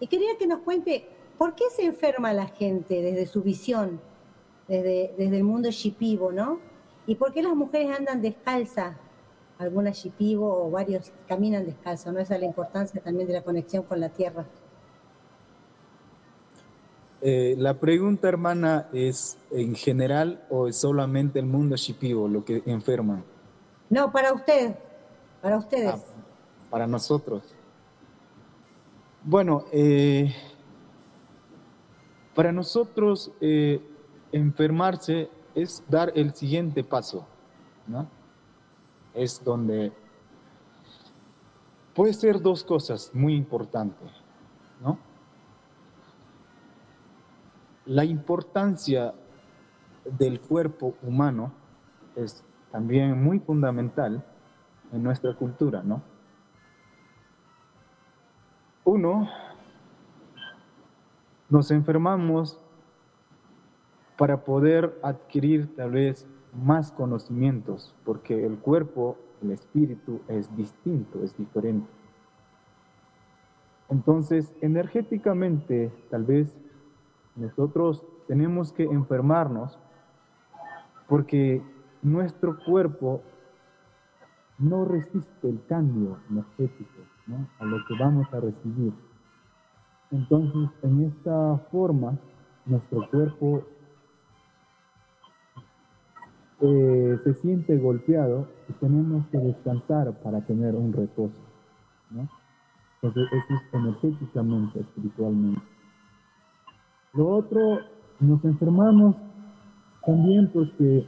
quería que nos cuente por qué se enferma la gente desde su visión, desde, desde el mundo shipibo, ¿no? Y por qué las mujeres andan descalzas, algunas shipibo o varios caminan descalzos, ¿no? Esa es la importancia también de la conexión con la tierra. Eh, la pregunta, hermana, es en general o es solamente el mundo shipibo lo que enferma? No, para usted, para ustedes. Ah, para nosotros. Bueno, eh, para nosotros eh, enfermarse es dar el siguiente paso, ¿no? Es donde puede ser dos cosas muy importantes, ¿no? La importancia del cuerpo humano es también muy fundamental en nuestra cultura, ¿no? Uno, nos enfermamos para poder adquirir tal vez más conocimientos, porque el cuerpo, el espíritu es distinto, es diferente. Entonces, energéticamente, tal vez nosotros tenemos que enfermarnos porque nuestro cuerpo no resiste el cambio energético a lo que vamos a recibir. Entonces, en esta forma, nuestro cuerpo eh, se siente golpeado y tenemos que descansar para tener un reposo. ¿no? Entonces, eso es energéticamente, espiritualmente. Lo otro, nos enfermamos también porque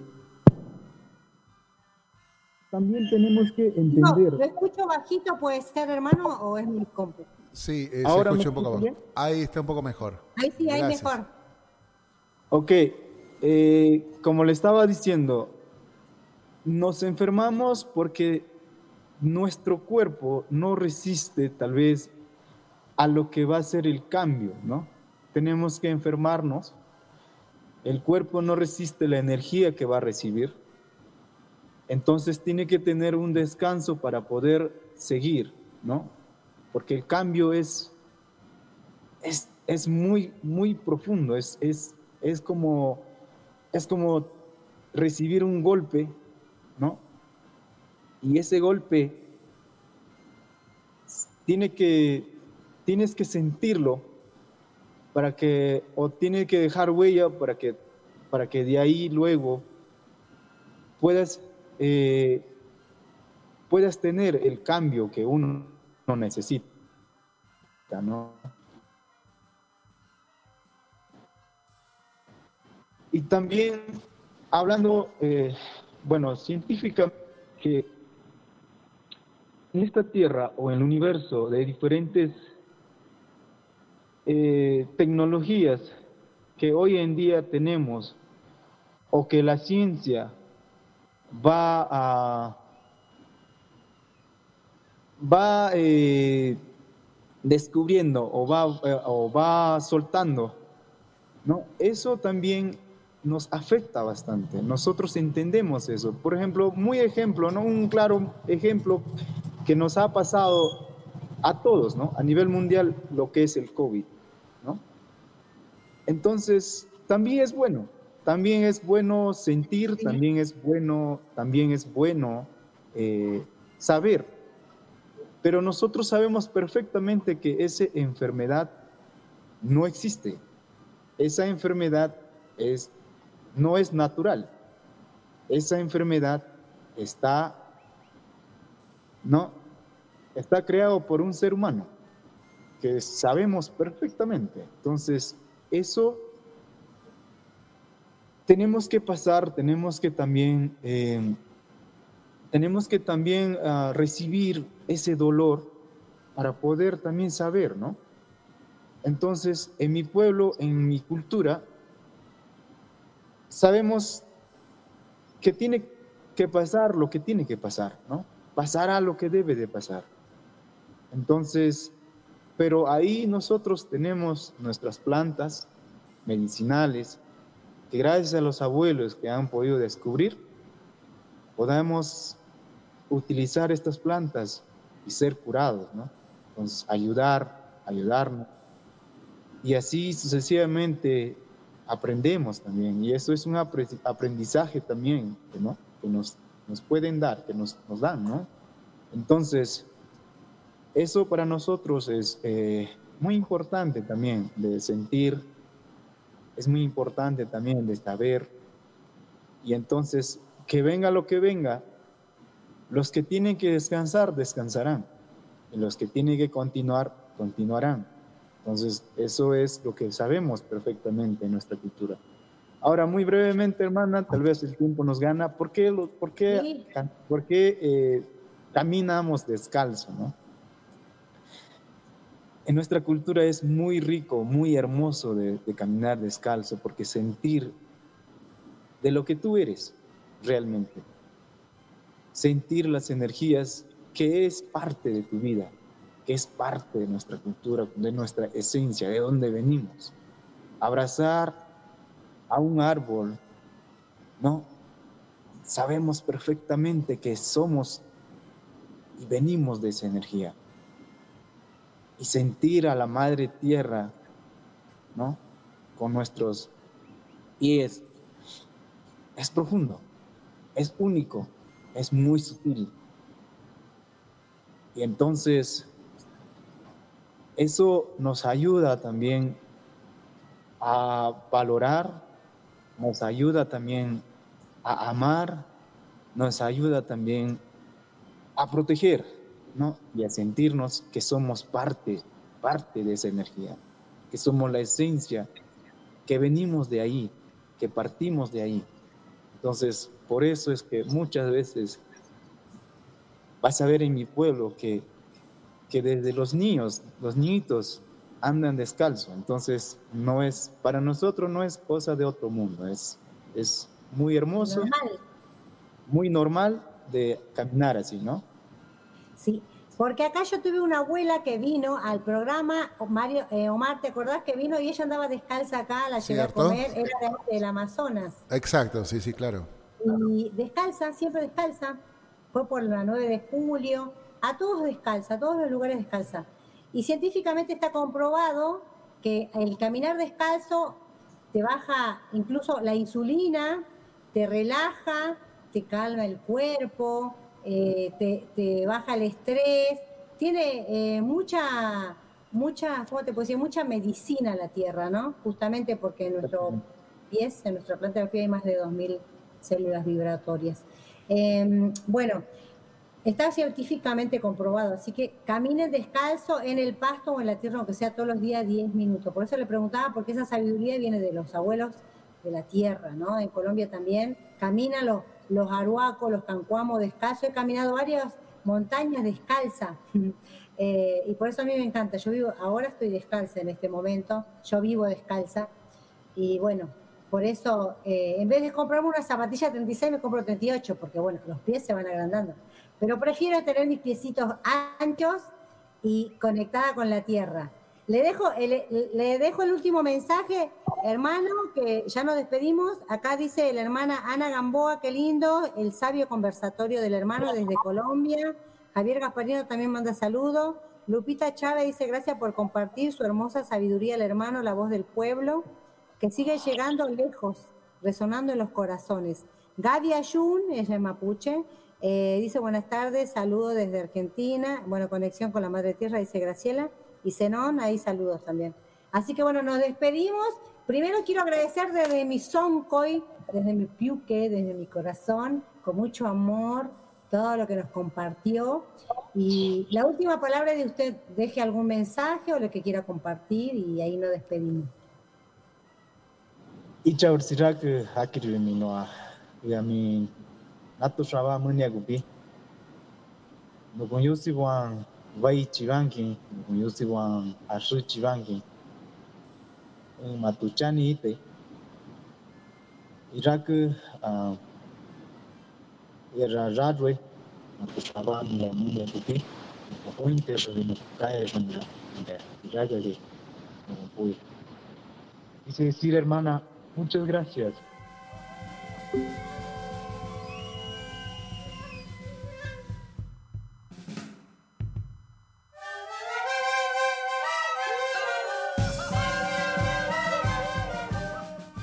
también tenemos que entender. No, lo escucho bajito, puede ser, hermano, o es mi compu. Sí, eh, se escucha un poco mejor. Ahí está un poco mejor. Ahí sí, ahí mejor. Ok, eh, como le estaba diciendo, nos enfermamos porque nuestro cuerpo no resiste tal vez a lo que va a ser el cambio, ¿no? Tenemos que enfermarnos. El cuerpo no resiste la energía que va a recibir. Entonces tiene que tener un descanso para poder seguir, ¿no? Porque el cambio es, es, muy, muy profundo, es, es, es, como, es como recibir un golpe, ¿no? Y ese golpe tiene que, tienes que sentirlo para que, o tiene que dejar huella para que, para que de ahí luego puedas eh, puedas tener el cambio que uno no necesita, ¿no? Y también hablando, eh, bueno, científica, que en esta Tierra o en el universo de diferentes eh, tecnologías que hoy en día tenemos o que la ciencia va a va eh, descubriendo o va, eh, o va soltando, ¿no? Eso también nos afecta bastante. Nosotros entendemos eso. Por ejemplo, muy ejemplo, ¿no? Un claro ejemplo que nos ha pasado a todos, ¿no? A nivel mundial, lo que es el COVID, ¿no? Entonces, también es bueno, también es bueno sentir, también es bueno, también es bueno eh, saber. Pero nosotros sabemos perfectamente que esa enfermedad no existe. Esa enfermedad es, no es natural. Esa enfermedad está, no, está creado por un ser humano que sabemos perfectamente. Entonces, eso tenemos que pasar, tenemos que también, eh, tenemos que también ah, recibir ese dolor para poder también saber, ¿no? Entonces, en mi pueblo, en mi cultura, sabemos que tiene que pasar lo que tiene que pasar, ¿no? Pasará lo que debe de pasar. Entonces, pero ahí nosotros tenemos nuestras plantas medicinales, que gracias a los abuelos que han podido descubrir, podamos utilizar estas plantas y ser curados, ¿no? Entonces, ayudar, ayudarnos. Y así sucesivamente aprendemos también. Y eso es un aprendizaje también. Que nos, nos pueden dar, que nos, nos dan, ¿no? Entonces, eso para nosotros es eh, muy importante también, de sentir es muy importante también de saber. Y entonces, que venga lo que venga, los que tienen que descansar, descansarán. Y los que tienen que continuar, continuarán. Entonces, eso es lo que sabemos perfectamente en nuestra cultura. Ahora, muy brevemente, hermana, tal vez el tiempo nos gana. ¿Por qué, por qué, por qué eh, caminamos descalzo? ¿no? en nuestra cultura es muy rico, muy hermoso de, caminar descalzo, porque sentir de lo que tú eres realmente, sentir las energías que es parte de tu vida, que es parte de nuestra cultura, de nuestra esencia, de donde venimos. Abrazar a un árbol, ¿no? Sabemos perfectamente que somos y venimos de esa energía y sentir a la madre tierra, ¿no? Con nuestros pies. Es profundo, es único, es muy sutil. Y entonces Eso nos ayuda también a valorar, nos ayuda también a amar, nos ayuda también a proteger, ¿no? Y a sentirnos que somos parte, parte de esa energía, que somos la esencia, que venimos de ahí, que partimos de ahí. Entonces, por eso es que muchas veces vas a ver en mi pueblo que, que desde los niños, los niñitos andan descalzo. Entonces, no es, para nosotros no es cosa de otro mundo, es, es muy hermoso, muy normal de caminar así, ¿no? Sí, porque acá yo tuve una abuela que vino al programa, Mario, eh, Omar, ¿te acordás que vino y ella andaba descalza acá, la llevé a comer, era del Amazonas. Exacto, sí, sí, claro. Y descalza, siempre descalza, fue por la 9 de julio, a todos descalza, a todos los lugares descalza. Y científicamente está comprobado que el caminar descalzo te baja incluso la insulina, te relaja, te calma el cuerpo, eh, te, baja el estrés, tiene eh, mucha, mucha, ¿cómo te puedo decir? Mucha medicina la Tierra, ¿no? Justamente porque en nuestro pies, en nuestra planta de pie hay más de 2.000 células vibratorias. Em, bueno, Está científicamente comprobado, así que caminen descalzo en el pasto o en la tierra, aunque sea todos los días 10 minutos. Por eso le preguntaba, porque esa sabiduría viene de los abuelos de la tierra, ¿no? En Colombia también caminan los, los aruacos, los cancuamos descalzo. He caminado varias montañas descalza. *laughs* Eh, y por eso a mí me encanta. Yo vivo, ahora estoy descalza en este momento, yo vivo descalza. Y bueno, por eso, eh, en vez de comprarme una zapatilla 36, me compro 38, porque bueno, los pies se van agrandando pero prefiero tener mis piecitos anchos y conectada con la tierra. Le dejo, el, le dejo el último mensaje, hermano, que ya nos despedimos. Acá dice la hermana Ana Gamboa, qué lindo, el sabio conversatorio del hermano desde Colombia. Javier Gasparino también manda saludos. Lupita Chávez dice gracias por compartir su hermosa sabiduría al hermano, la voz del pueblo, que sigue llegando lejos, resonando en los corazones. Gaby Ayun, es Mapuche, eh, dice buenas tardes, saludos desde Argentina. Bueno, conexión con la Madre Tierra, dice Graciela. Y Zenón, ahí saludos también. Así que bueno, nos despedimos. Primero quiero agradecer desde mi soncoy, desde mi piuque, desde mi corazón, con mucho amor, todo lo que nos compartió. Y la última palabra de usted, deje algún mensaje o lo que quiera compartir y ahí nos despedimos. Y chao, nato shaba munya gupi nukun yusi wang vai chivanki nukun yusi wang ashu chivanki matuchani ite irak era radwe nato shaba munya munya gupi nukun inte shuri kaya shunda irak de Dice decir, hermana, muchas gracias.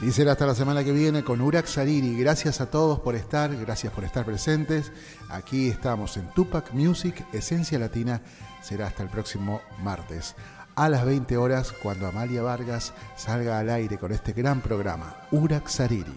Y será hasta la semana que viene con Urak Sariri. Gracias a todos por estar, gracias por estar presentes. Aquí estamos en Tupac Music, Esencia Latina. Será hasta el próximo martes a las 20 horas cuando Amalia Vargas salga al aire con este gran programa, Urak Sariri.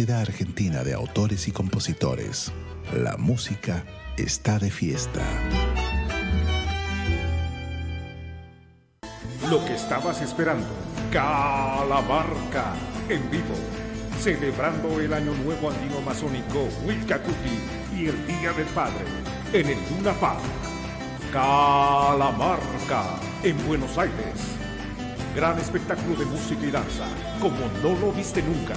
Sociedad Argentina de Autores y Compositores. La música está de fiesta. Lo que estabas esperando, Calamarca, en vivo, celebrando el Año Nuevo Andino Masónico Wilcacuti y el Día del Padre, en el Luna Park. Calamarca, en Buenos Aires. Gran espectáculo de música y danza, como no lo viste nunca.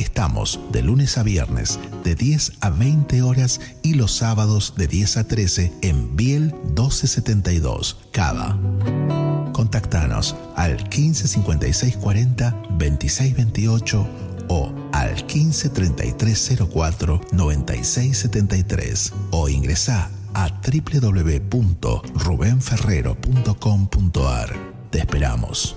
Estamos de lunes a viernes de 10 a 20 horas y los sábados de 10 a 13 en Biel 1272, Cava. Contactanos al 15 56 40 26 28 o al 15 33 04 96 73 o ingresa a www.rubenferrero.com.ar. Te esperamos.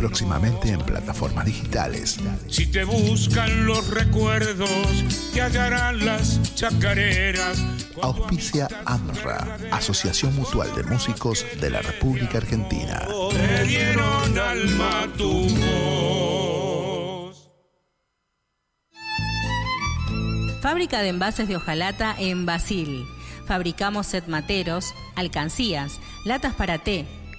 próximamente en plataformas digitales. Si te buscan los recuerdos, te hallarán las chacareras. Auspicia AMRA, Asociación Mutual de Músicos de la República Argentina. Te dieron alma tu voz. Fábrica de envases de hojalata en Basil. Fabricamos set materos, alcancías, latas para té,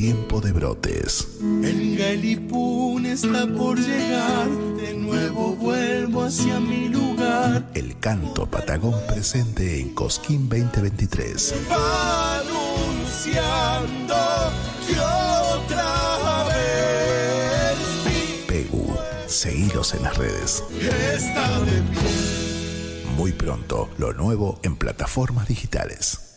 Tiempo de Brotes. El Galipún está por llegar, de nuevo vuelvo hacia mi lugar. El canto Patagón presente en Cosquín 2023. Anunciando que otra vez Pegu, seguidos en las redes. está de pie. Muy pronto, lo nuevo en plataformas digitales.